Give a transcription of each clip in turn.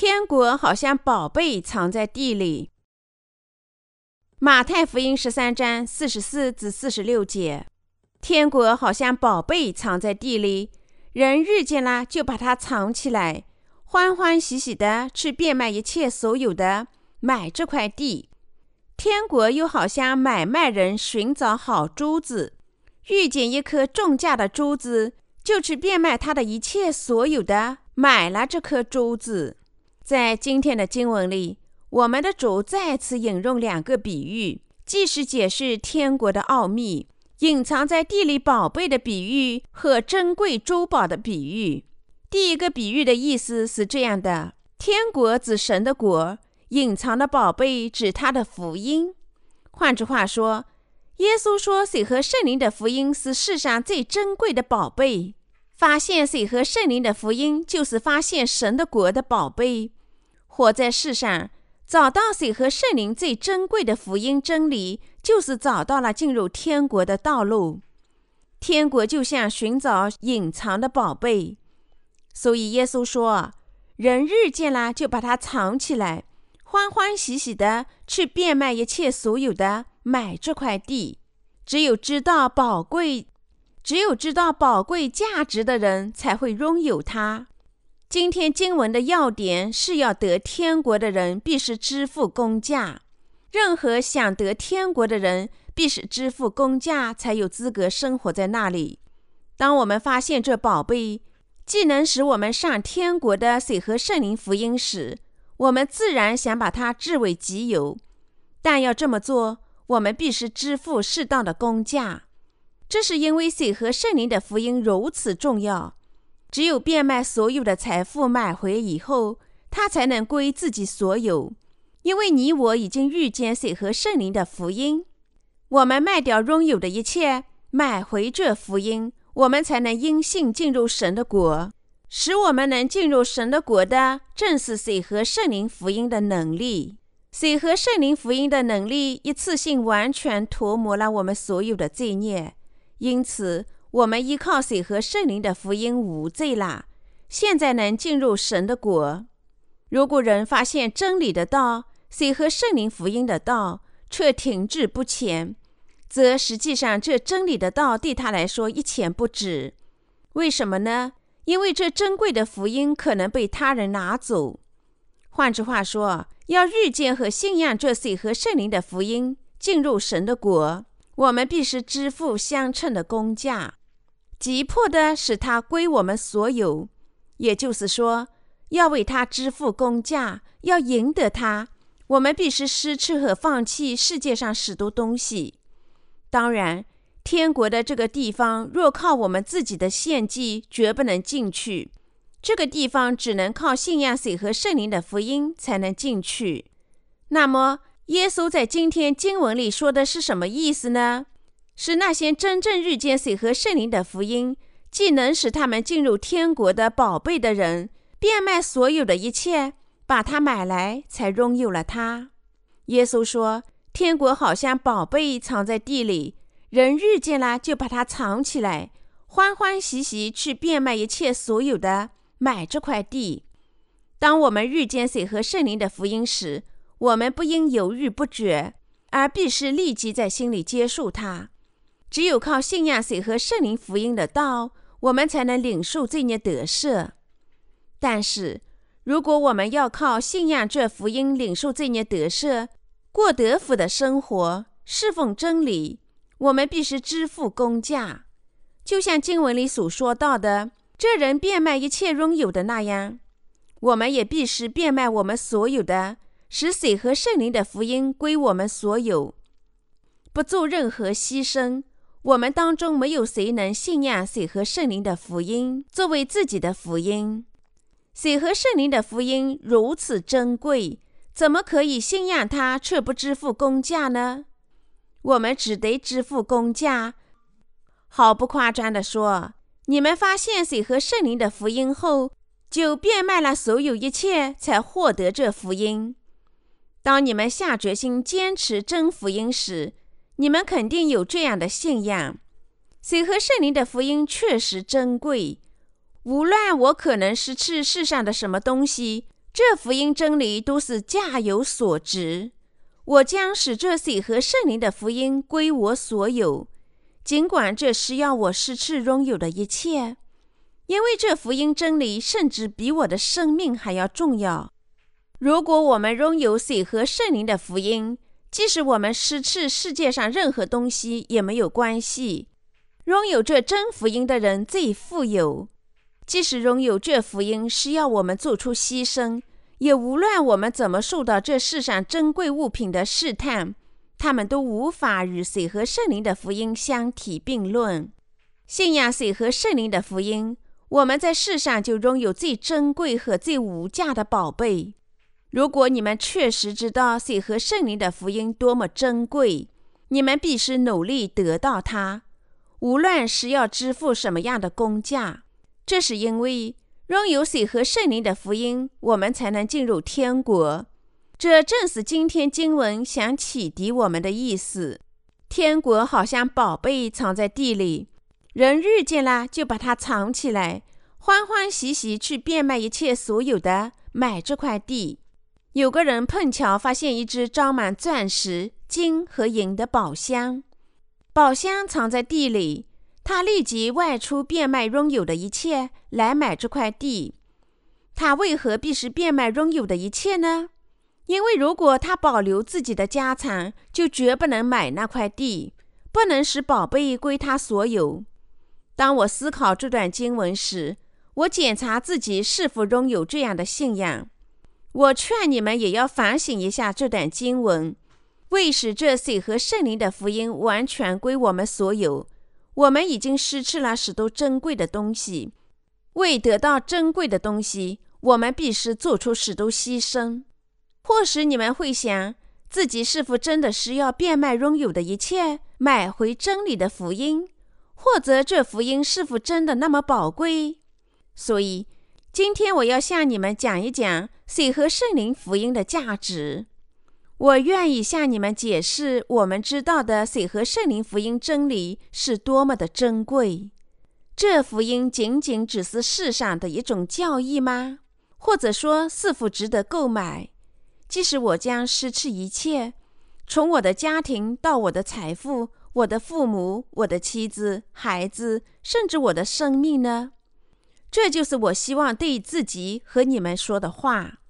天国好像宝贝藏在地里。马太福音十三章四十四至四十六节：天国好像宝贝藏在地里，人遇见了就把它藏起来，欢欢喜喜的去变卖一切所有的，买这块地。天国又好像买卖人寻找好珠子，遇见一颗重价的珠子，就去变卖他的一切所有的，买了这颗珠子。在今天的经文里。我们的主再次引用两个比喻，既是解释天国的奥秘、隐藏在地里宝贝的比喻和珍贵珠宝的比喻。第一个比喻的意思是这样的：天国指神的国，隐藏的宝贝指他的福音。换句话说，耶稣说水和圣灵的福音是世上最珍贵的宝贝。发现水和圣灵的福音，就是发现神的国的宝贝。活在世上。找到水和圣灵最珍贵的福音真理，就是找到了进入天国的道路。天国就像寻找隐藏的宝贝，所以耶稣说：“人日见了，就把它藏起来，欢欢喜喜的去变卖一切所有的，买这块地。只有知道宝贵，只有知道宝贵价值的人，才会拥有它。”今天经文的要点是要得天国的人必是支付公价。任何想得天国的人，必是支付公价，才有资格生活在那里。当我们发现这宝贝既能使我们上天国的水和圣灵福音时，我们自然想把它据为己有。但要这么做，我们必须支付适当的公价。这是因为水和圣灵的福音如此重要。只有变卖所有的财富买回以后，他才能归自己所有。因为你我已经遇见水和圣灵的福音，我们卖掉拥有的一切，买回这福音，我们才能因信进入神的国。使我们能进入神的国的，正是水和圣灵福音的能力。水和圣灵福音的能力，一次性完全涂抹了我们所有的罪孽，因此。我们依靠水和圣灵的福音无罪啦，现在能进入神的国。如果人发现真理的道，水和圣灵福音的道却停滞不前，则实际上这真理的道对他来说一钱不值。为什么呢？因为这珍贵的福音可能被他人拿走。换句话说，要遇见和信仰这水和圣灵的福音，进入神的国，我们必须支付相称的工价。急迫的使它归我们所有，也就是说，要为它支付工价，要赢得它，我们必须失去和放弃世界上许多东西。当然，天国的这个地方，若靠我们自己的献祭，绝不能进去。这个地方只能靠信仰水和圣灵的福音才能进去。那么，耶稣在今天经文里说的是什么意思呢？是那些真正遇见水和圣灵的福音，既能使他们进入天国的宝贝的人，变卖所有的一切，把它买来，才拥有了它。耶稣说：“天国好像宝贝藏在地里，人遇见了就把它藏起来，欢欢喜喜去变卖一切所有的，买这块地。”当我们遇见水和圣灵的福音时，我们不应犹豫不决，而必须立即在心里接受它。只有靠信仰水和圣灵福音的道，我们才能领受罪孽得赦。但是，如果我们要靠信仰这福音领受罪孽得赦，过得福的生活，侍奉真理，我们必须支付工价。就像经文里所说到的，这人变卖一切拥有的那样，我们也必须变卖我们所有的，使水和圣灵的福音归我们所有，不做任何牺牲。我们当中没有谁能信仰水和圣灵的福音作为自己的福音。水和圣灵的福音如此珍贵，怎么可以信仰它却不支付工价呢？我们只得支付工价。毫不夸张地说，你们发现水和圣灵的福音后，就变卖了所有一切，才获得这福音。当你们下决心坚持真福音时，你们肯定有这样的信仰：水和圣灵的福音确实珍贵。无论我可能失去世上的什么东西，这福音真理都是价有所值。我将使这水和圣灵的福音归我所有，尽管这需要我失去拥有的一切，因为这福音真理甚至比我的生命还要重要。如果我们拥有水和圣灵的福音，即使我们失去世界上任何东西也没有关系。拥有这真福音的人最富有，即使拥有这福音需要我们做出牺牲。也无论我们怎么受到这世上珍贵物品的试探，他们都无法与水和圣灵的福音相提并论。信仰水和圣灵的福音，我们在世上就拥有最珍贵和最无价的宝贝。如果你们确实知道水和圣灵的福音多么珍贵，你们必须努力得到它，无论是要支付什么样的工价。这是因为。拥有水和圣灵的福音，我们才能进入天国。这正是今天经文想启迪我们的意思。天国好像宝贝藏在地里，人遇见了就把它藏起来，欢欢喜喜去变卖一切所有的买这块地。有个人碰巧发现一只装满钻石、金和银的宝箱，宝箱藏在地里。他立即外出变卖拥有的一切来买这块地。他为何必须变卖拥有的一切呢？因为如果他保留自己的家产，就绝不能买那块地，不能使宝贝归他所有。当我思考这段经文时，我检查自己是否拥有这样的信仰。我劝你们也要反省一下这段经文：为使这水和圣灵的福音完全归我们所有。我们已经失去了许多珍贵的东西，为得到珍贵的东西，我们必须做出许多牺牲。或许你们会想，自己是否真的是要变卖拥有的一切，买回真理的福音？或者这福音是否真的那么宝贵？所以，今天我要向你们讲一讲水和圣灵福音的价值。我愿意向你们解释，我们知道的水和圣灵福音真理是多么的珍贵。这福音仅仅只是世上的一种教义吗？或者说，是否值得购买？即使我将失去一切，从我的家庭到我的财富、我的父母、我的妻子、孩子，甚至我的生命呢？这就是我希望对自己和你们说的话。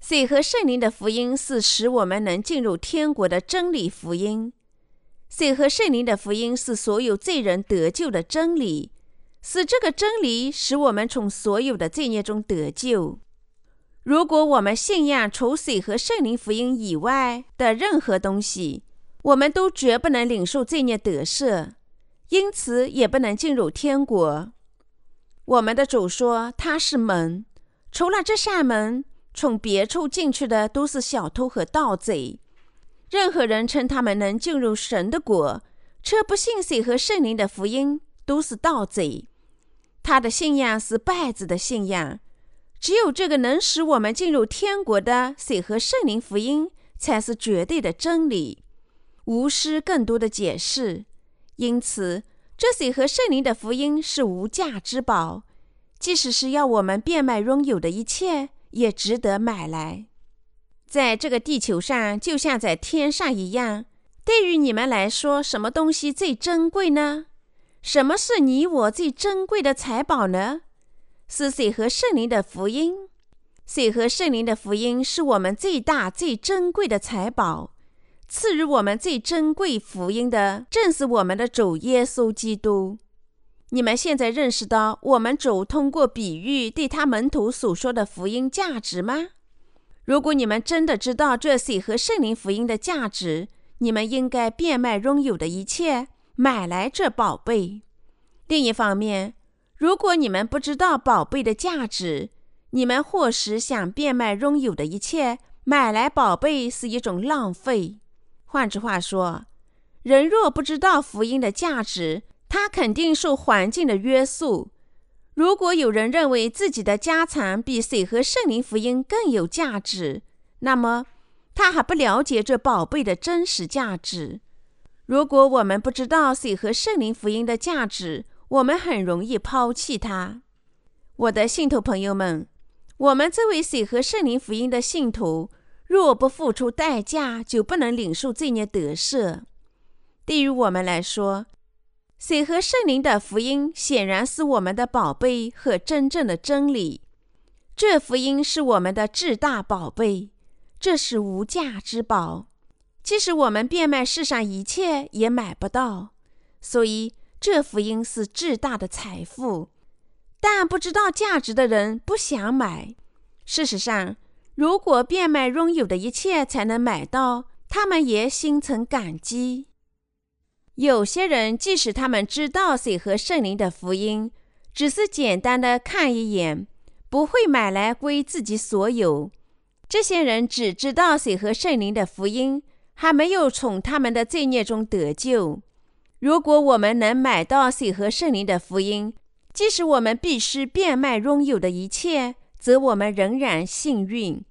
水和圣灵的福音是使我们能进入天国的真理福音。水和圣灵的福音是所有罪人得救的真理，是这个真理使我们从所有的罪孽中得救。如果我们信仰除水和圣灵福音以外的任何东西，我们都绝不能领受罪孽得赦，因此也不能进入天国。我们的主说他是门，除了这扇门。从别处进去的都是小偷和盗贼。任何人称他们能进入神的国，却不信水和圣灵的福音，都是盗贼。他的信仰是败子的信仰。只有这个能使我们进入天国的水和圣灵福音，才是绝对的真理，无需更多的解释。因此，这水和圣灵的福音是无价之宝，即使是要我们变卖拥有的一切。也值得买来。在这个地球上，就像在天上一样。对于你们来说，什么东西最珍贵呢？什么是你我最珍贵的财宝呢？是水和圣灵的福音。水和圣灵的福音是我们最大、最珍贵的财宝。赐予我们最珍贵福音的，正是我们的主耶稣基督。你们现在认识到我们主通过比喻对他门徒所说的福音价值吗？如果你们真的知道这水和圣灵福音的价值，你们应该变卖拥有的一切，买来这宝贝。另一方面，如果你们不知道宝贝的价值，你们或是想变卖拥有的一切买来宝贝是一种浪费。换句话说，人若不知道福音的价值，他肯定受环境的约束。如果有人认为自己的家产比水和圣灵福音更有价值，那么他还不了解这宝贝的真实价值。如果我们不知道水和圣灵福音的价值，我们很容易抛弃它。我的信徒朋友们，我们这位水和圣灵福音的信徒，若不付出代价，就不能领受罪孽得赦。对于我们来说，水和圣灵的福音显然是我们的宝贝和真正的真理。这福音是我们的至大宝贝，这是无价之宝，即使我们变卖世上一切也买不到。所以，这福音是至大的财富。但不知道价值的人不想买。事实上，如果变卖拥有的一切才能买到，他们也心存感激。有些人即使他们知道水和圣灵的福音，只是简单的看一眼，不会买来归自己所有。这些人只知道水和圣灵的福音，还没有从他们的罪孽中得救。如果我们能买到水和圣灵的福音，即使我们必须变卖拥有的一切，则我们仍然幸运。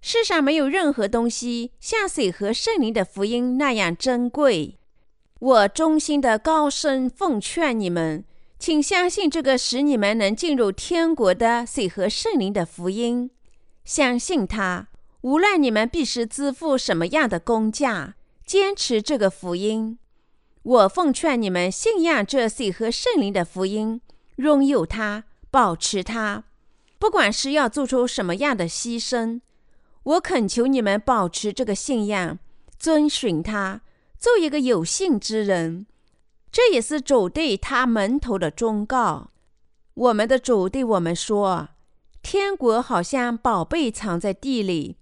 世上没有任何东西像水和圣灵的福音那样珍贵。我衷心的高声奉劝你们，请相信这个使你们能进入天国的水和圣灵的福音。相信它，无论你们必须支付什么样的工价，坚持这个福音。我奉劝你们信仰这水和圣灵的福音。拥有它，保持它，不管是要做出什么样的牺牲，我恳求你们保持这个信仰，遵循它，做一个有信之人。这也是主对他门徒的忠告。我们的主对我们说：“天国好像宝贝藏在地里。”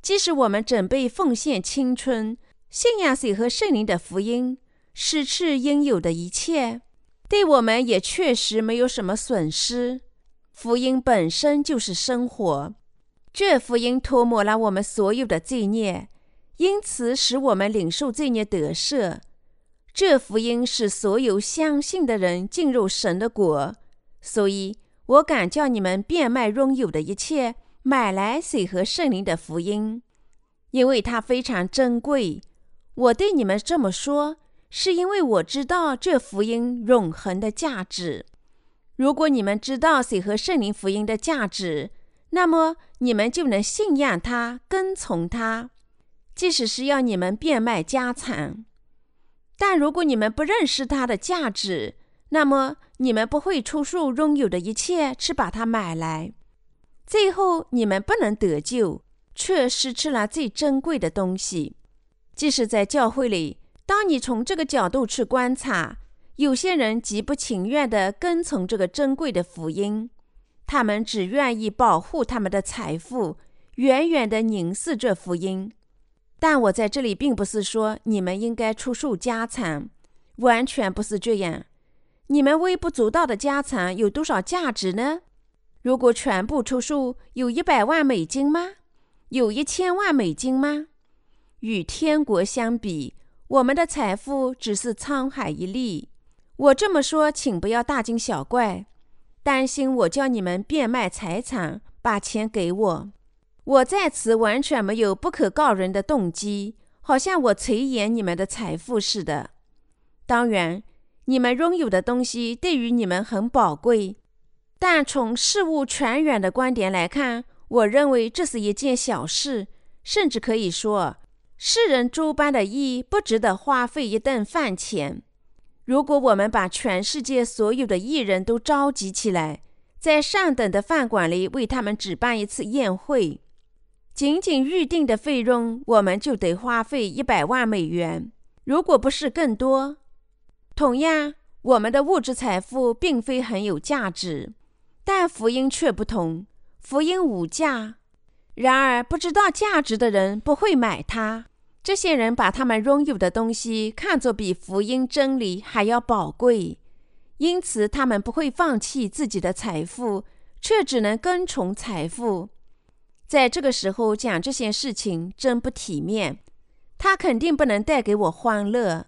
即使我们准备奉献青春，信仰水和圣灵的福音，失去应有的一切。对我们也确实没有什么损失。福音本身就是生活，这福音涂抹了我们所有的罪孽，因此使我们领受罪孽得赦。这福音使所有相信的人进入神的国。所以，我敢叫你们变卖拥有的一切，买来水和圣灵的福音，因为它非常珍贵。我对你们这么说。是因为我知道这福音永恒的价值。如果你们知道水和圣灵福音的价值，那么你们就能信仰它，跟从它，即使是要你们变卖家产。但如果你们不认识它的价值，那么你们不会出售拥有的一切去把它买来。最后，你们不能得救，却失去了最珍贵的东西。即使在教会里。当你从这个角度去观察，有些人极不情愿地跟从这个珍贵的福音，他们只愿意保护他们的财富，远远地凝视这福音。但我在这里并不是说你们应该出售家产，完全不是这样。你们微不足道的家产有多少价值呢？如果全部出售，有一百万美金吗？有一千万美金吗？与天国相比。我们的财富只是沧海一粟。我这么说，请不要大惊小怪，担心我叫你们变卖财产，把钱给我。我在此完全没有不可告人的动机，好像我垂涎你们的财富似的。当然，你们拥有的东西对于你们很宝贵，但从事物全远的观点来看，我认为这是一件小事，甚至可以说。世人诸般的义不值得花费一顿饭钱。如果我们把全世界所有的艺人都召集起来，在上等的饭馆里为他们举办一次宴会，仅仅预定的费用我们就得花费一百万美元，如果不是更多。同样，我们的物质财富并非很有价值，但福音却不同，福音无价。然而，不知道价值的人不会买它。这些人把他们拥有的东西看作比福音真理还要宝贵，因此他们不会放弃自己的财富，却只能跟从财富。在这个时候讲这些事情真不体面，他肯定不能带给我欢乐，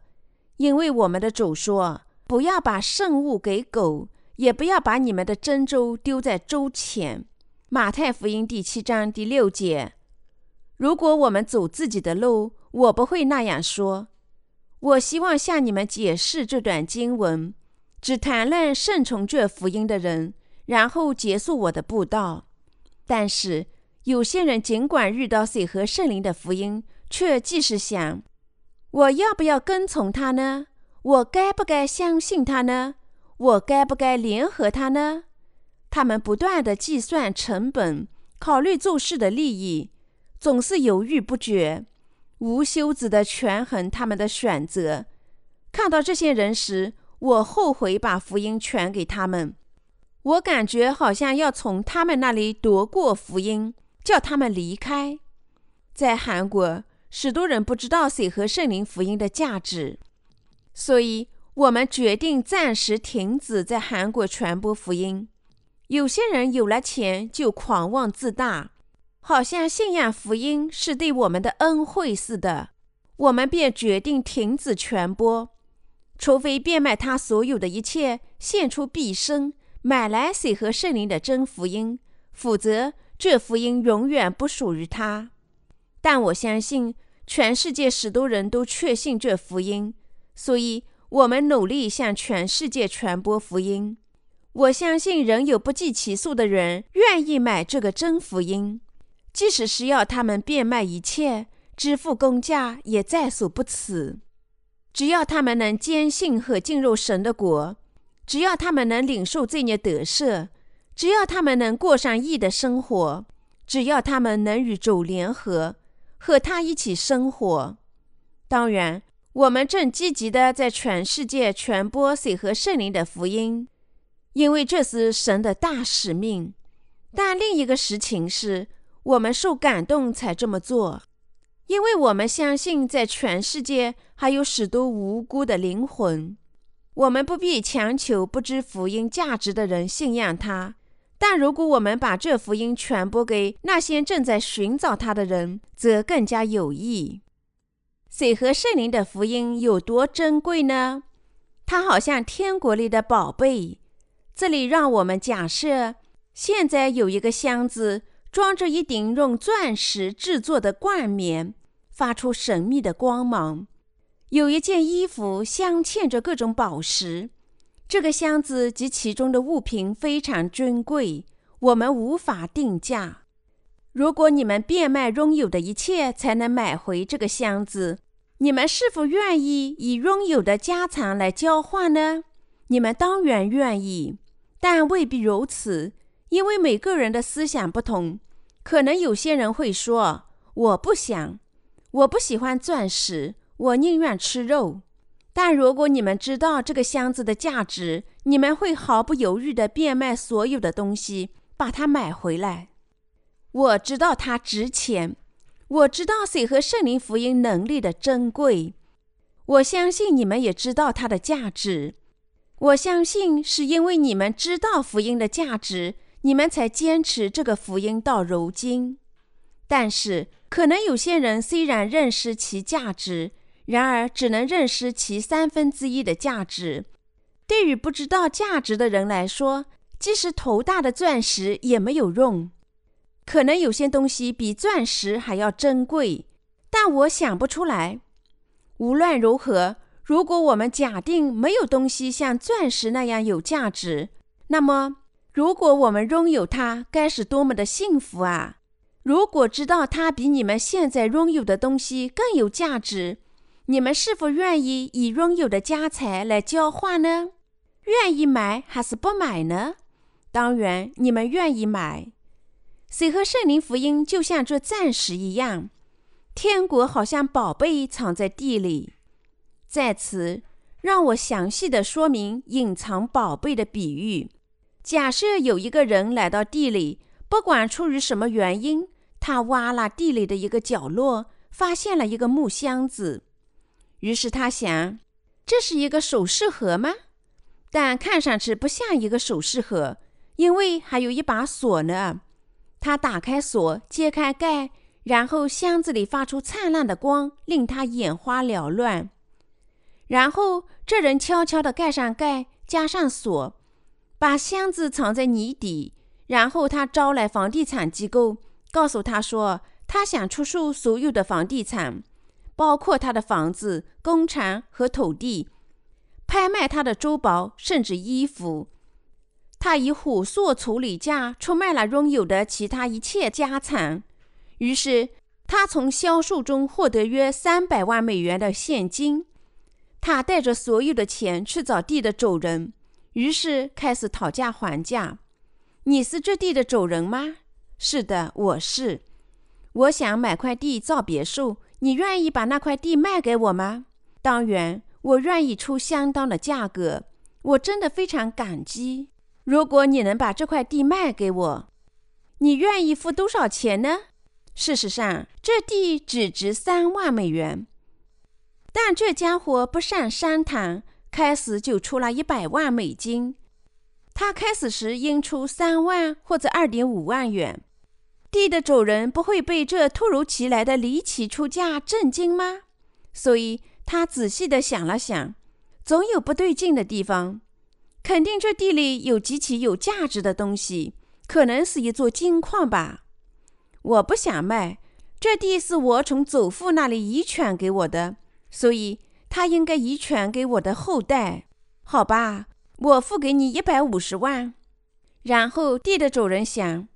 因为我们的主说：“不要把圣物给狗，也不要把你们的珍珠丢在粥前。”马太福音第七章第六节。如果我们走自己的路，我不会那样说。我希望向你们解释这段经文，只谈论顺从这福音的人，然后结束我的布道。但是有些人尽管遇到水和圣灵的福音，却即是想：我要不要跟从他呢？我该不该相信他呢？我该不该联合他呢？他们不断的计算成本，考虑做事的利益，总是犹豫不决，无休止的权衡他们的选择。看到这些人时，我后悔把福音传给他们。我感觉好像要从他们那里夺过福音，叫他们离开。在韩国，许多人不知道水和圣灵福音的价值，所以我们决定暂时停止在韩国传播福音。有些人有了钱就狂妄自大，好像信仰福音是对我们的恩惠似的，我们便决定停止传播，除非变卖他所有的一切，献出毕生。买来水和圣灵的真福音，否则这福音永远不属于他。但我相信全世界许多人都确信这福音，所以我们努力向全世界传播福音。我相信仍有不计其数的人愿意买这个真福音，即使是要他们变卖一切，支付公价也在所不辞。只要他们能坚信和进入神的国。只要他们能领受罪孽得赦，只要他们能过上义的生活，只要他们能与主联合，和他一起生活。当然，我们正积极地在全世界传播水和圣灵的福音，因为这是神的大使命。但另一个实情是，我们受感动才这么做，因为我们相信在全世界还有许多无辜的灵魂。我们不必强求不知福音价值的人信仰他，但如果我们把这福音传播给那些正在寻找他的人，则更加有益。水和圣灵的福音有多珍贵呢？它好像天国里的宝贝。这里让我们假设，现在有一个箱子，装着一顶用钻石制作的冠冕，发出神秘的光芒。有一件衣服镶嵌着各种宝石，这个箱子及其中的物品非常珍贵，我们无法定价。如果你们变卖拥有的一切才能买回这个箱子，你们是否愿意以拥有的家产来交换呢？你们当然愿意，但未必如此，因为每个人的思想不同。可能有些人会说：“我不想，我不喜欢钻石。”我宁愿吃肉，但如果你们知道这个箱子的价值，你们会毫不犹豫地变卖所有的东西，把它买回来。我知道它值钱，我知道水和圣灵福音能力的珍贵。我相信你们也知道它的价值。我相信是因为你们知道福音的价值，你们才坚持这个福音到如今。但是，可能有些人虽然认识其价值，然而，只能认识其三分之一的价值。对于不知道价值的人来说，即使头大的钻石也没有用。可能有些东西比钻石还要珍贵，但我想不出来。无论如何，如果我们假定没有东西像钻石那样有价值，那么，如果我们拥有它，该是多么的幸福啊！如果知道它比你们现在拥有的东西更有价值，你们是否愿意以拥有的家财来交换呢？愿意买还是不买呢？当然，你们愿意买。水和圣灵福音就像这钻石一样，天国好像宝贝藏在地里。在此，让我详细的说明隐藏宝贝的比喻。假设有一个人来到地里，不管出于什么原因，他挖了地里的一个角落，发现了一个木箱子。于是他想，这是一个首饰盒吗？但看上去不像一个首饰盒，因为还有一把锁呢。他打开锁，揭开盖，然后箱子里发出灿烂的光，令他眼花缭乱。然后这人悄悄地盖上盖，加上锁，把箱子藏在泥底。然后他招来房地产机构，告诉他说，他想出售所有的房地产。包括他的房子、工厂和土地，拍卖他的珠宝，甚至衣服。他以火速处理价出卖了拥有的其他一切家产，于是他从销售中获得约三百万美元的现金。他带着所有的钱去找地的主人，于是开始讨价还价。你是这地的主人吗？是的，我是。我想买块地造别墅，你愿意把那块地卖给我吗？当然，我愿意出相当的价格。我真的非常感激。如果你能把这块地卖给我，你愿意付多少钱呢？事实上，这地只值三万美元。但这家伙不善商谈，开始就出了一百万美金。他开始时应出三万或者二点五万元，地的主人不会被这突如其来的离奇出价震惊吗？所以他仔细地想了想，总有不对劲的地方，肯定这地里有极其有价值的东西，可能是一座金矿吧。我不想卖，这地是我从祖父那里遗传给我的，所以他应该遗传给我的后代，好吧？我付给你一百五十万，然后地的主人想，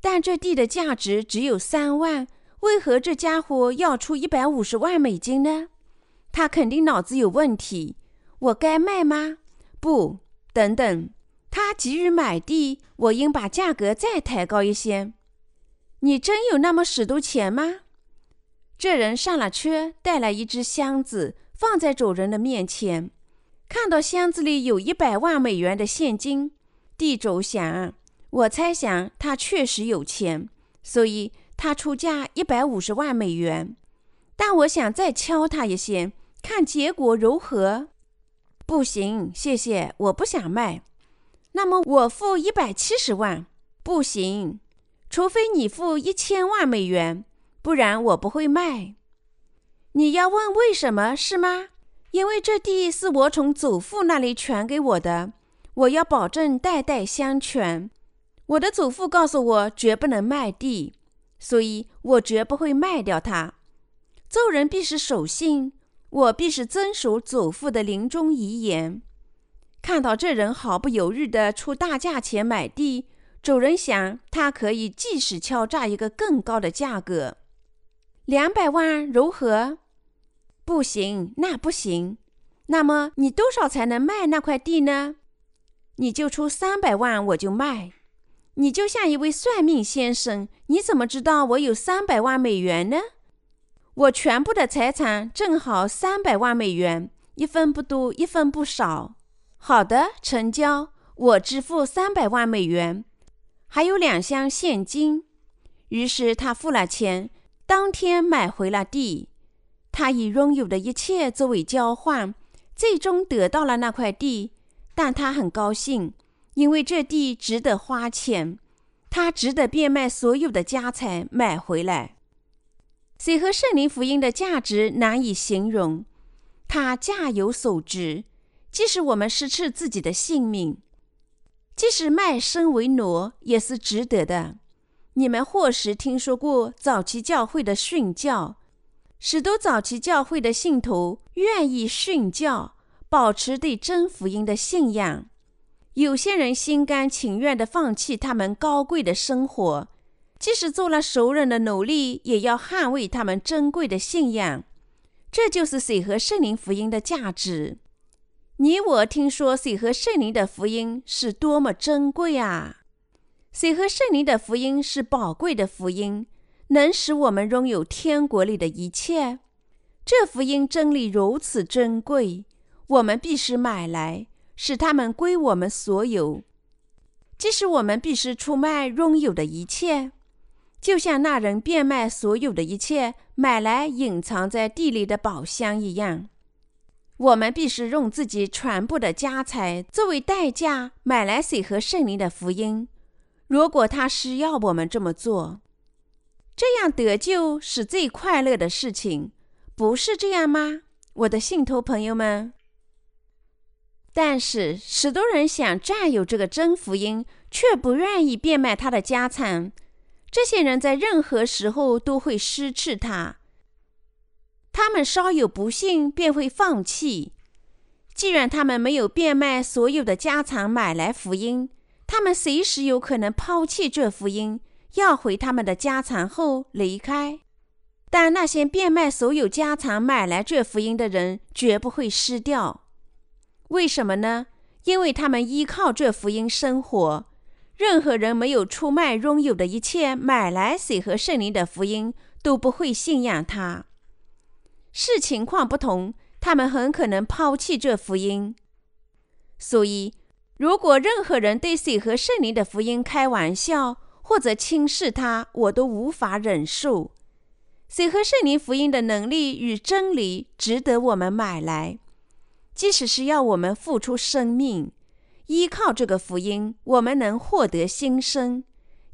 但这地的价值只有三万，为何这家伙要出一百五十万美金呢？他肯定脑子有问题。我该卖吗？不，等等，他急于买地，我应把价格再抬高一些。你真有那么使多钱吗？这人上了车，带来一只箱子，放在主人的面前。看到箱子里有一百万美元的现金，地主想：我猜想他确实有钱，所以他出价一百五十万美元。但我想再敲他一些，看结果如何。不行，谢谢，我不想卖。那么我付一百七十万。不行，除非你付一千万美元，不然我不会卖。你要问为什么是吗？因为这地是我从祖父那里传给我的，我要保证代代相传。我的祖父告诉我绝不能卖地，所以我绝不会卖掉它。做人必是守信，我必是遵守祖父的临终遗言。看到这人毫不犹豫地出大价钱买地，主人想他可以即使敲诈一个更高的价格，两百万如何？不行，那不行。那么你多少才能卖那块地呢？你就出三百万，我就卖。你就像一位算命先生，你怎么知道我有三百万美元呢？我全部的财产正好三百万美元，一分不多，一分不少。好的，成交，我支付三百万美元，还有两箱现金。于是他付了钱，当天买回了地。他以拥有的一切作为交换，最终得到了那块地。但他很高兴，因为这地值得花钱，他值得变卖所有的家财买回来。水和圣灵福音的价值难以形容，它价有所值。即使我们失去自己的性命，即使卖身为奴，也是值得的。你们或许听说过早期教会的训教。许多早期教会的信徒愿意殉教，保持对真福音的信仰。有些人心甘情愿地放弃他们高贵的生活，即使做了熟人的奴隶，也要捍卫他们珍贵的信仰。这就是水和圣灵福音的价值。你我听说水和圣灵的福音是多么珍贵啊！水和圣灵的福音是宝贵的福音。能使我们拥有天国里的一切，这福音真理如此珍贵，我们必须买来，使他们归我们所有。即使我们必须出卖拥有的一切，就像那人变卖所有的一切买来隐藏在地里的宝箱一样，我们必须用自己全部的家财作为代价买来水和圣灵的福音。如果他需要我们这么做。这样得救是最快乐的事情，不是这样吗，我的信徒朋友们？但是许多人想占有这个真福音，却不愿意变卖他的家产。这些人在任何时候都会失去它。他们稍有不幸便会放弃。既然他们没有变卖所有的家产买来福音，他们随时有可能抛弃这福音，要回他们的家产后离开。但那些变卖所有家产买来这福音的人，绝不会失掉。为什么呢？因为他们依靠这福音生活。任何人没有出卖拥有的一切，买来水和圣灵的福音，都不会信仰他。视情况不同，他们很可能抛弃这福音。所以，如果任何人对水和圣灵的福音开玩笑或者轻视他，我都无法忍受。水和圣灵福音的能力与真理值得我们买来，即使是要我们付出生命。依靠这个福音，我们能获得新生；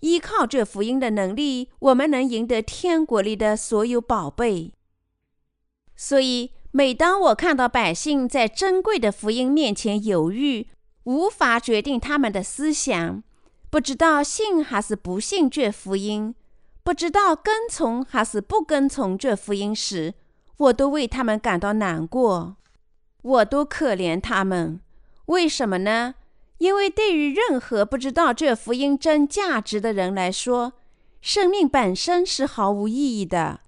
依靠这福音的能力，我们能赢得天国里的所有宝贝。所以，每当我看到百姓在珍贵的福音面前犹豫，无法决定他们的思想，不知道信还是不信这福音，不知道跟从还是不跟从这福音时，我都为他们感到难过，我都可怜他们。为什么呢？因为对于任何不知道这福音真价值的人来说，生命本身是毫无意义的。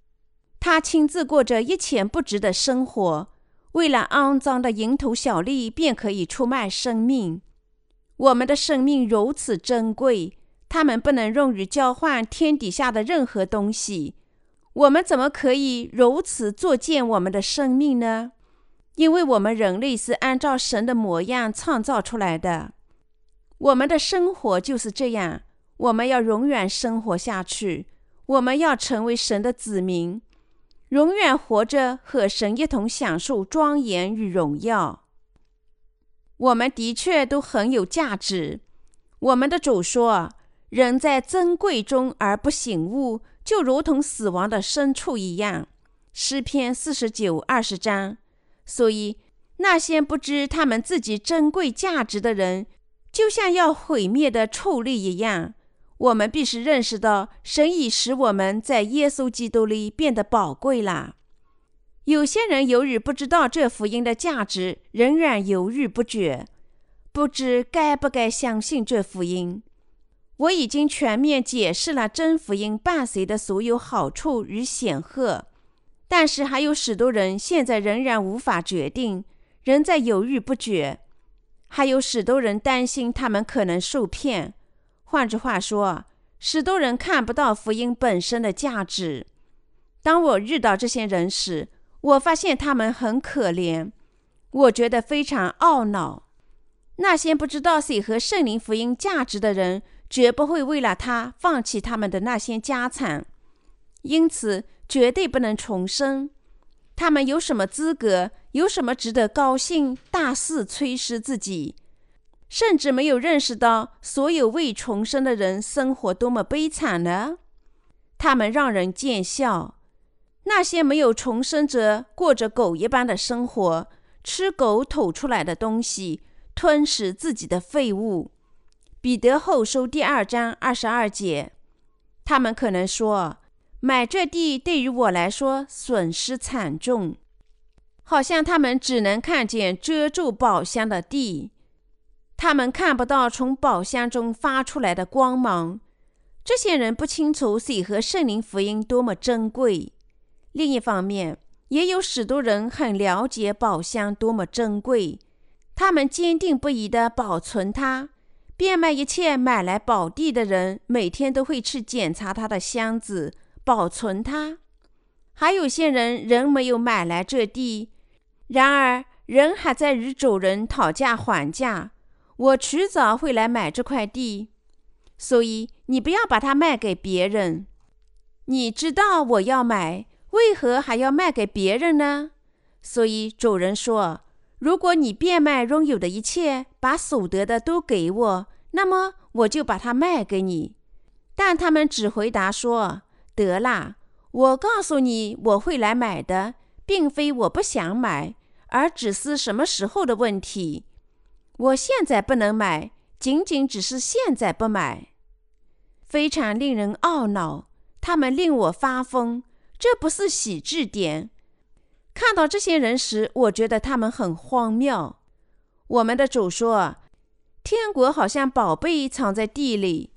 他亲自过着一钱不值的生活，为了肮脏的蝇头小利，便可以出卖生命。我们的生命如此珍贵，他们不能用于交换天底下的任何东西。我们怎么可以如此作践我们的生命呢？因为我们人类是按照神的模样创造出来的，我们的生活就是这样。我们要永远生活下去，我们要成为神的子民。永远活着，和神一同享受庄严与荣耀。我们的确都很有价值。我们的主说：“人在珍贵中而不醒悟，就如同死亡的牲畜一样。”诗篇四十九二十章。所以，那些不知他们自己珍贵价值的人，就像要毁灭的畜类一样。我们必须认识到，神已使我们在耶稣基督里变得宝贵了。有些人由于不知道这福音的价值，仍然犹豫不决，不知该不该相信这福音。我已经全面解释了真福音伴随的所有好处与显赫，但是还有许多人现在仍然无法决定，仍在犹豫不决。还有许多人担心他们可能受骗。换句话说，许多人看不到福音本身的价值。当我遇到这些人时，我发现他们很可怜，我觉得非常懊恼。那些不知道谁和圣灵福音价值的人，绝不会为了他放弃他们的那些家产，因此绝对不能重生。他们有什么资格？有什么值得高兴？大肆吹嘘自己？甚至没有认识到所有未重生的人生活多么悲惨呢？他们让人见笑。那些没有重生者过着狗一般的生活，吃狗吐出来的东西，吞食自己的废物。彼得后书第二章二十二节。他们可能说：“买这地对于我来说损失惨重，好像他们只能看见遮住宝箱的地。”他们看不到从宝箱中发出来的光芒。这些人不清楚水和圣灵福音多么珍贵。另一方面，也有许多人很了解宝箱多么珍贵，他们坚定不移地保存它。变卖一切买来宝地的人，每天都会去检查他的箱子，保存它。还有些人仍没有买来这地，然而人还在与主人讨价还价。我迟早会来买这块地，所以你不要把它卖给别人。你知道我要买，为何还要卖给别人呢？所以主人说：“如果你变卖拥有的一切，把所得的都给我，那么我就把它卖给你。”但他们只回答说：“得啦，我告诉你，我会来买的，并非我不想买，而只是什么时候的问题。”我现在不能买，仅仅只是现在不买，非常令人懊恼。他们令我发疯，这不是喜字点。看到这些人时，我觉得他们很荒谬。我们的主说：“天国好像宝贝藏在地里，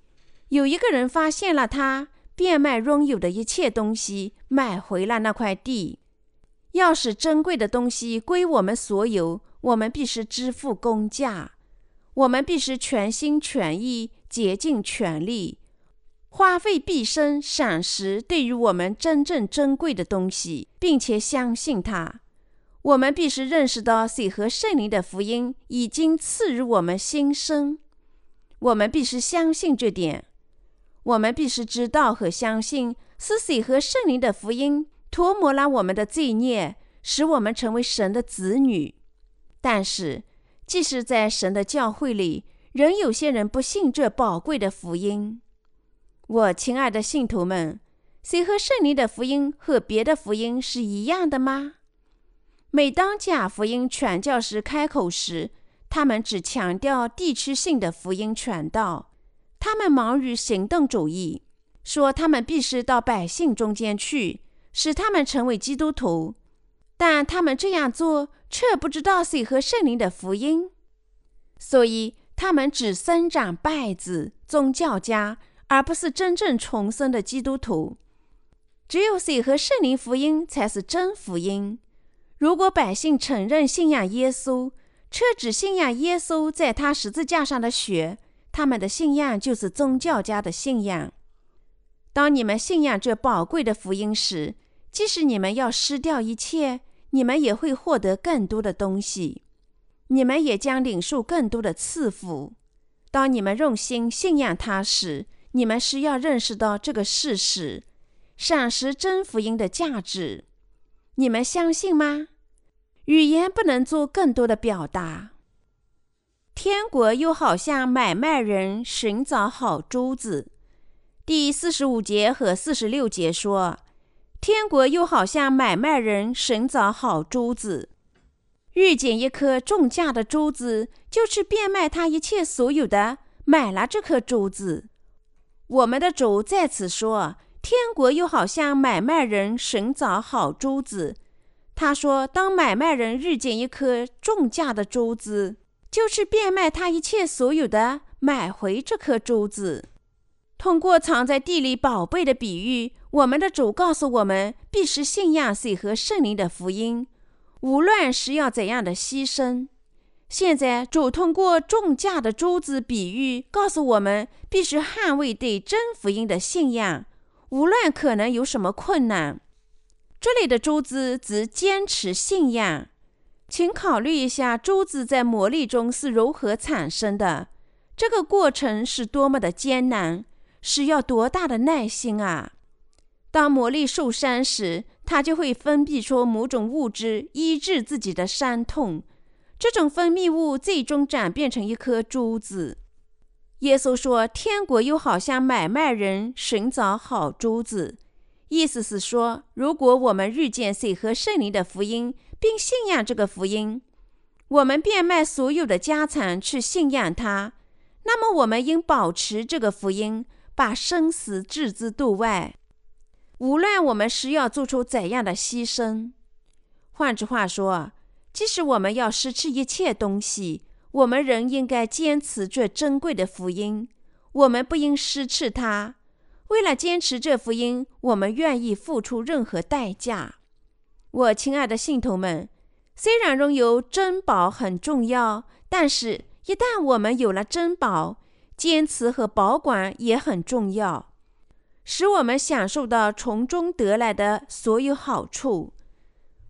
有一个人发现了它，变卖拥有的一切东西，买回了那块地。要使珍贵的东西归我们所有，我们必须支付公价，我们必须全心全意、竭尽全力，花费毕生赏识对于我们真正珍贵的东西，并且相信它。我们必须认识到水和圣灵的福音已经赐予我们新生，我们必须相信这点。我们必须知道和相信，是水和圣灵的福音。涂抹了我们的罪孽，使我们成为神的子女。但是，即使在神的教会里，仍有些人不信这宝贵的福音。我亲爱的信徒们，谁和圣灵的福音和别的福音是一样的吗？每当假福音传教士开口时，他们只强调地区性的福音传道，他们忙于行动主义，说他们必须到百姓中间去。使他们成为基督徒，但他们这样做却不知道谁和圣灵的福音，所以他们只生长败子、宗教家，而不是真正重生的基督徒。只有谁和圣灵福音才是真福音。如果百姓承认信仰耶稣，却只信仰耶稣在他十字架上的血，他们的信仰就是宗教家的信仰。当你们信仰这宝贵的福音时，即使你们要失掉一切，你们也会获得更多的东西。你们也将领受更多的赐福。当你们用心信仰他时，你们是要认识到这个事实，赏识真福音的价值。你们相信吗？语言不能做更多的表达。天国又好像买卖人寻找好珠子。第四十五节和四十六节说。天国又好像买卖人寻找好珠子，遇见一颗重价的珠子，就去变卖他一切所有的，买了这颗珠子。我们的主在此说，天国又好像买卖人寻找好珠子。他说，当买卖人遇见一颗重价的珠子，就去变卖他一切所有的，买回这颗珠子。通过藏在地里宝贝的比喻。我们的主告诉我们，必须信仰水和圣灵的福音，无论是要怎样的牺牲。现在，主通过重价的珠子比喻，告诉我们必须捍卫对真福音的信仰，无论可能有什么困难。这里的珠子指坚持信仰。请考虑一下，珠子在磨砺中是如何产生的？这个过程是多么的艰难，需要多大的耐心啊！当魔力受伤时，它就会分泌出某种物质医治自己的伤痛。这种分泌物最终转变成一颗珠子。耶稣说：“天国又好像买卖人寻找好珠子。”意思是说，如果我们遇见水和圣灵的福音，并信仰这个福音，我们变卖所有的家产去信仰它，那么我们应保持这个福音，把生死置之度外。无论我们需要做出怎样的牺牲，换句话说，即使我们要失去一切东西，我们仍应该坚持这珍贵的福音。我们不应失去它。为了坚持这福音，我们愿意付出任何代价。我亲爱的信徒们，虽然拥有珍宝很重要，但是一旦我们有了珍宝，坚持和保管也很重要。使我们享受到从中得来的所有好处，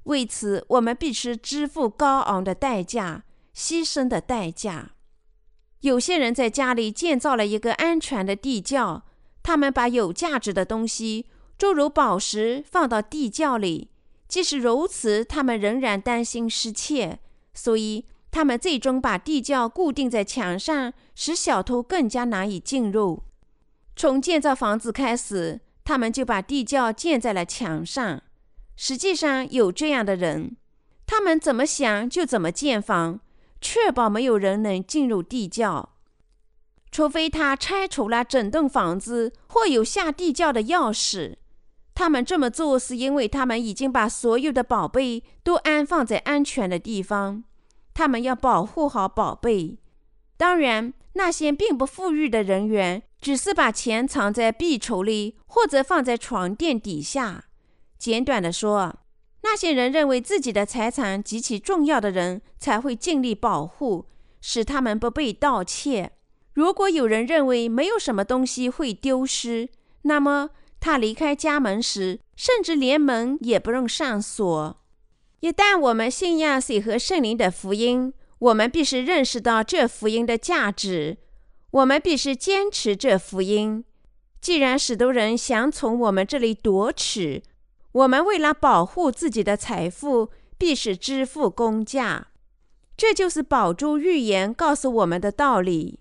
为此我们必须支付高昂的代价、牺牲的代价。有些人在家里建造了一个安全的地窖，他们把有价值的东西，诸如宝石，放到地窖里。即使如此，他们仍然担心失窃，所以他们最终把地窖固定在墙上，使小偷更加难以进入。从建造房子开始，他们就把地窖建在了墙上。实际上有这样的人，他们怎么想就怎么建房，确保没有人能进入地窖，除非他拆除了整栋房子或有下地窖的钥匙。他们这么做是因为他们已经把所有的宝贝都安放在安全的地方，他们要保护好宝贝。当然，那些并不富裕的人员，只是把钱藏在壁橱里，或者放在床垫底下。简短的说，那些人认为自己的财产极其重要的人，才会尽力保护，使他们不被盗窃。如果有人认为没有什么东西会丢失，那么他离开家门时，甚至连门也不用上锁。一旦我们信仰水和圣灵的福音，我们必须认识到这福音的价值，我们必须坚持这福音。既然许多人想从我们这里夺取，我们为了保护自己的财富，必须支付公价。这就是宝珠预言告诉我们的道理。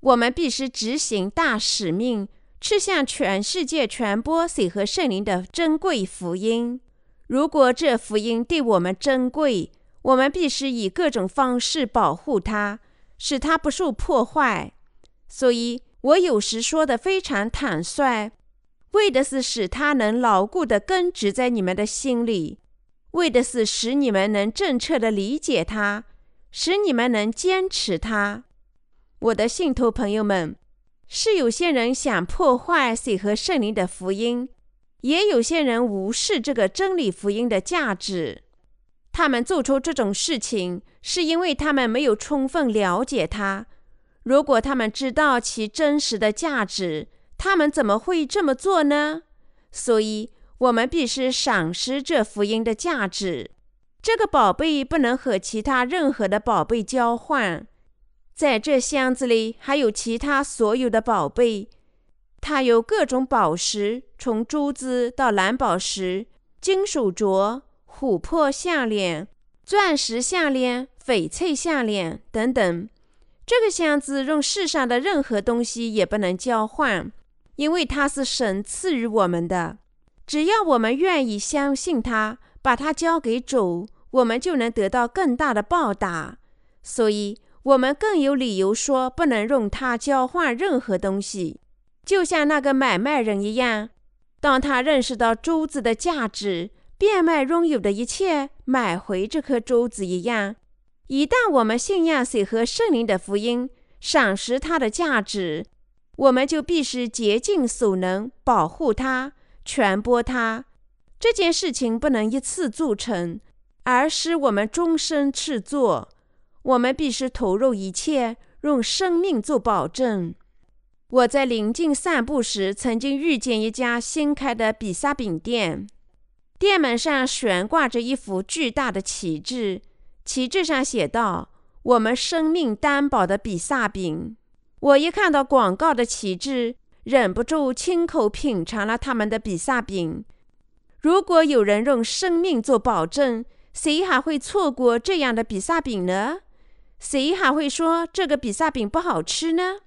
我们必须执行大使命，去向全世界传播水和圣灵的珍贵福音。如果这福音对我们珍贵，我们必须以各种方式保护它，使它不受破坏。所以，我有时说的非常坦率，为的是使它能牢固地根植在你们的心里，为的是使你们能正确地理解它，使你们能坚持它。我的信徒朋友们，是有些人想破坏水和圣灵的福音，也有些人无视这个真理福音的价值。他们做出这种事情，是因为他们没有充分了解它。如果他们知道其真实的价值，他们怎么会这么做呢？所以，我们必须赏识这福音的价值。这个宝贝不能和其他任何的宝贝交换。在这箱子里还有其他所有的宝贝，它有各种宝石，从珠子到蓝宝石、金手镯。琥珀项链、钻石项链、翡翠项链等等，这个箱子用世上的任何东西也不能交换，因为它是神赐予我们的。只要我们愿意相信它，把它交给主，我们就能得到更大的报答。所以，我们更有理由说不能用它交换任何东西。就像那个买卖人一样，当他认识到珠子的价值。变卖拥有的一切，买回这颗珠子一样。一旦我们信仰水和圣灵的福音，赏识它的价值，我们就必须竭尽所能保护它、传播它。这件事情不能一次做成，而是我们终身去做。我们必须投入一切，用生命做保证。我在临近散步时，曾经遇见一家新开的比萨饼店。店门上悬挂着一幅巨大的旗帜，旗帜上写道：“我们生命担保的比萨饼。”我一看到广告的旗帜，忍不住亲口品尝了他们的比萨饼。如果有人用生命做保证，谁还会错过这样的比萨饼呢？谁还会说这个比萨饼不好吃呢？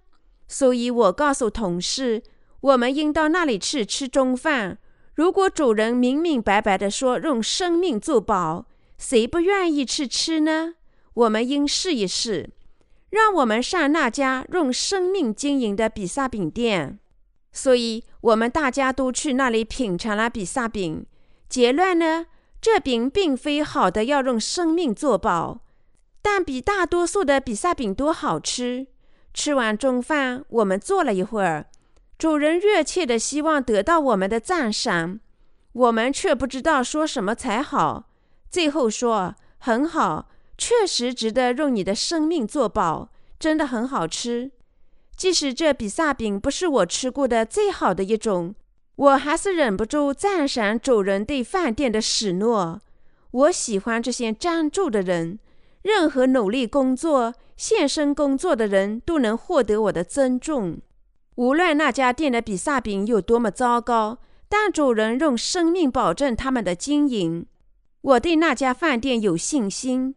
所以我告诉同事，我们应到那里去吃中饭。如果主人明明白白地说用生命做保，谁不愿意去吃呢？我们应试一试，让我们上那家用生命经营的比萨饼店。所以，我们大家都去那里品尝了比萨饼。结论呢？这饼并非好的要用生命做保，但比大多数的比萨饼都好吃。吃完中饭，我们坐了一会儿。主人热切地希望得到我们的赞赏，我们却不知道说什么才好。最后说：“很好，确实值得用你的生命做保，真的很好吃。即使这比萨饼不是我吃过的最好的一种，我还是忍不住赞赏主人对饭店的许诺。我喜欢这些专注的人，任何努力工作、献身工作的人都能获得我的尊重。”无论那家店的比萨饼有多么糟糕，但主人用生命保证他们的经营。我对那家饭店有信心，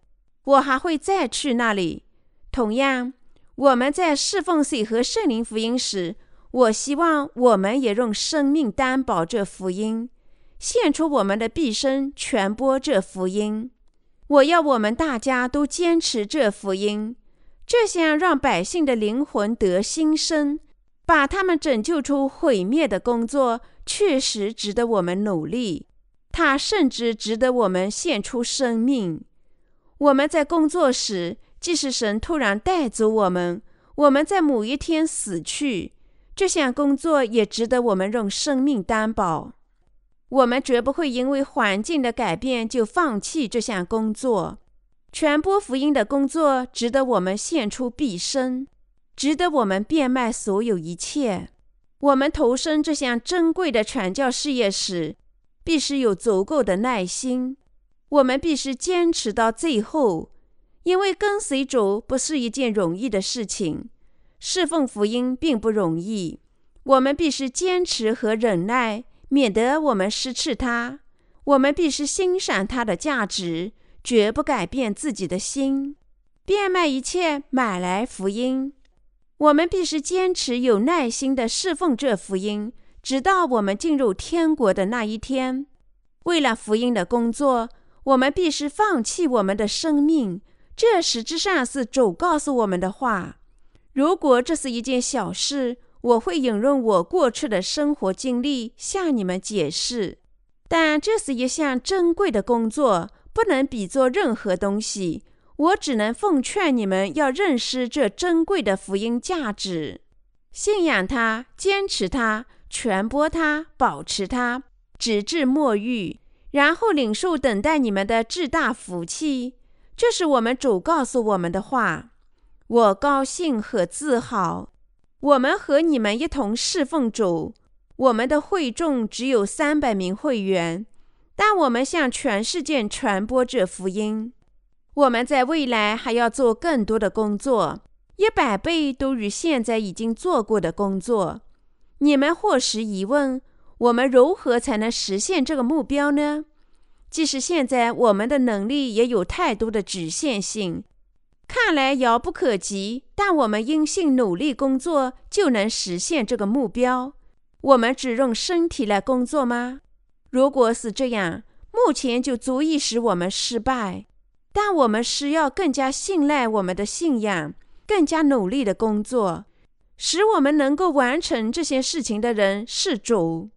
我还会再去那里。同样，我们在侍奉水和圣灵福音时，我希望我们也用生命担保这福音，献出我们的毕生传播这福音。我要我们大家都坚持这福音，这项让百姓的灵魂得新生。把他们拯救出毁灭的工作，确实值得我们努力。它甚至值得我们献出生命。我们在工作时，即使神突然带走我们，我们在某一天死去，这项工作也值得我们用生命担保。我们绝不会因为环境的改变就放弃这项工作。传播福音的工作值得我们献出毕生，值得我们变卖所有一切。我们投身这项珍贵的传教事业时，必须有足够的耐心。我们必须坚持到最后，因为跟随主不是一件容易的事情。侍奉福音并不容易，我们必须坚持和忍耐，免得我们失去它。我们必须欣赏它的价值。绝不改变自己的心，变卖一切买来福音。我们必须坚持有耐心的侍奉这福音，直到我们进入天国的那一天。为了福音的工作，我们必须放弃我们的生命。这实质上是主告诉我们的话。如果这是一件小事，我会引用我过去的生活经历向你们解释。但这是一项珍贵的工作。不能比作任何东西。我只能奉劝你们要认识这珍贵的福音价值，信仰它，坚持它，传播它，保持它，直至末日，然后领受等待你们的至大福气。这是我们主告诉我们的话。我高兴和自豪。我们和你们一同侍奉主。我们的会众只有三百名会员。但我们向全世界传播这福音，我们在未来还要做更多的工作，一百倍都与现在已经做过的工作。你们或时疑问：我们如何才能实现这个目标呢？即使现在我们的能力也有太多的局限性，看来遥不可及。但我们因信努力工作，就能实现这个目标。我们只用身体来工作吗？如果是这样，目前就足以使我们失败。但我们需要更加信赖我们的信仰，更加努力的工作，使我们能够完成这些事情的人是主。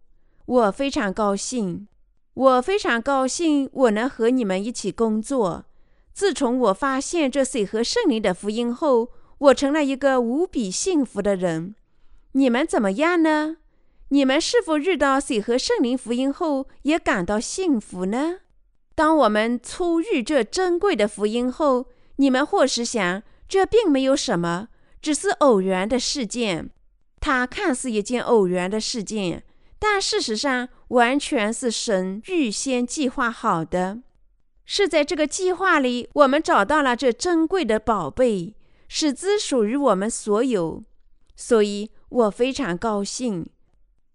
我非常高兴，我非常高兴我能和你们一起工作。自从我发现这水和圣灵的福音后，我成了一个无比幸福的人。你们怎么样呢？你们是否遇到水和圣灵福音后也感到幸福呢？当我们初遇这珍贵的福音后，你们或是想这并没有什么，只是偶然的事件。它看似一件偶然的事件，但事实上完全是神预先计划好的。是在这个计划里，我们找到了这珍贵的宝贝，使之属于我们所有。所以我非常高兴。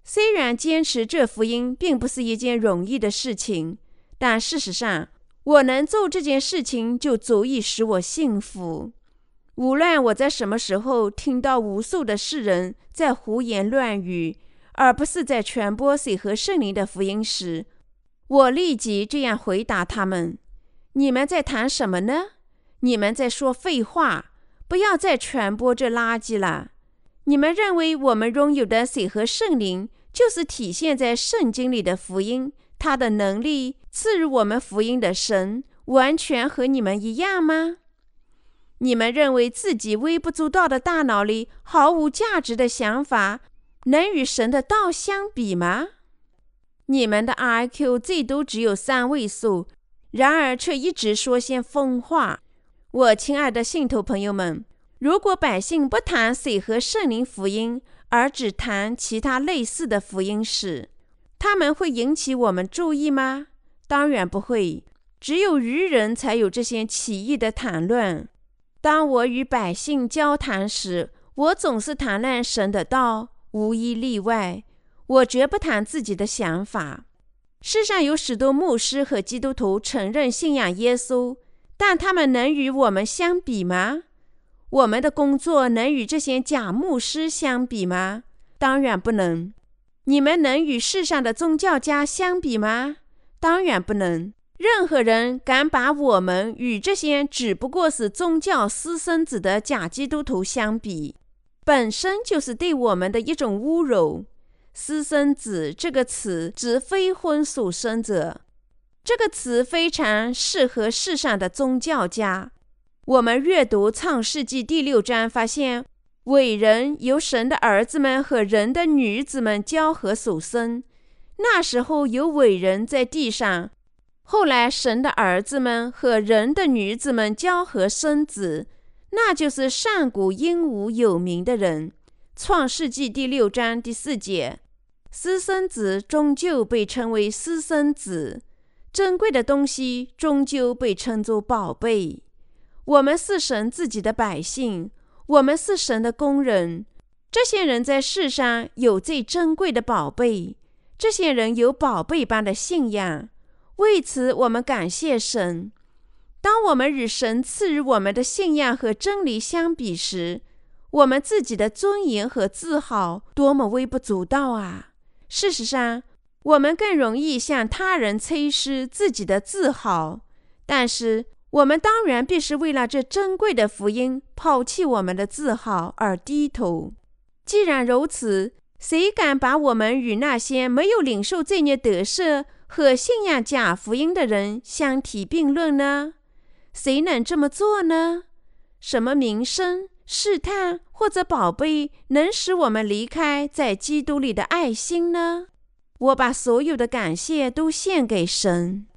虽然坚持这福音并不是一件容易的事情，但事实上，我能做这件事情就足以使我幸福。无论我在什么时候听到无数的世人在胡言乱语，而不是在传播水和圣灵的福音时，我立即这样回答他们：“你们在谈什么呢？你们在说废话！不要再传播这垃圾了。你们认为我们拥有的水和圣灵？”就是体现在圣经里的福音，它的能力赐予我们福音的神，完全和你们一样吗？你们认为自己微不足道的大脑里毫无价值的想法，能与神的道相比吗？你们的 IQ 最多只有三位数，然而却一直说些疯话。我亲爱的信徒朋友们，如果百姓不谈水和圣灵福音，而只谈其他类似的福音史，他们会引起我们注意吗？当然不会。只有愚人才有这些奇异的谈论。当我与百姓交谈时，我总是谈论神的道，无一例外。我绝不谈自己的想法。世上有许多牧师和基督徒承认信仰耶稣，但他们能与我们相比吗？我们的工作能与这些假牧师相比吗？当然不能。你们能与世上的宗教家相比吗？当然不能。任何人敢把我们与这些只不过是宗教私生子的假基督徒相比，本身就是对我们的一种侮辱。私生子这个词指非婚所生者，这个词非常适合世上的宗教家。我们阅读《创世纪》第六章，发现伟人由神的儿子们和人的女子们交合所生。那时候有伟人在地上，后来神的儿子们和人的女子们交合生子，那就是上古英武有名的人。创世纪第六章第四节，私生子终究被称为私生子，珍贵的东西终究被称作宝贝。我们是神自己的百姓，我们是神的工人。这些人在世上有最珍贵的宝贝。这些人有宝贝般的信仰，为此我们感谢神。当我们与神赐予我们的信仰和真理相比时，我们自己的尊严和自豪多么微不足道啊！事实上，我们更容易向他人吹嘘自己的自豪，但是我们当然必须为了这珍贵的福音抛弃我们的自豪而低头。既然如此，谁敢把我们与那些没有领受罪孽得赦和信仰假福音的人相提并论呢？谁能这么做呢？什么名声、试探或者宝贝能使我们离开在基督里的爱心呢？我把所有的感谢都献给神。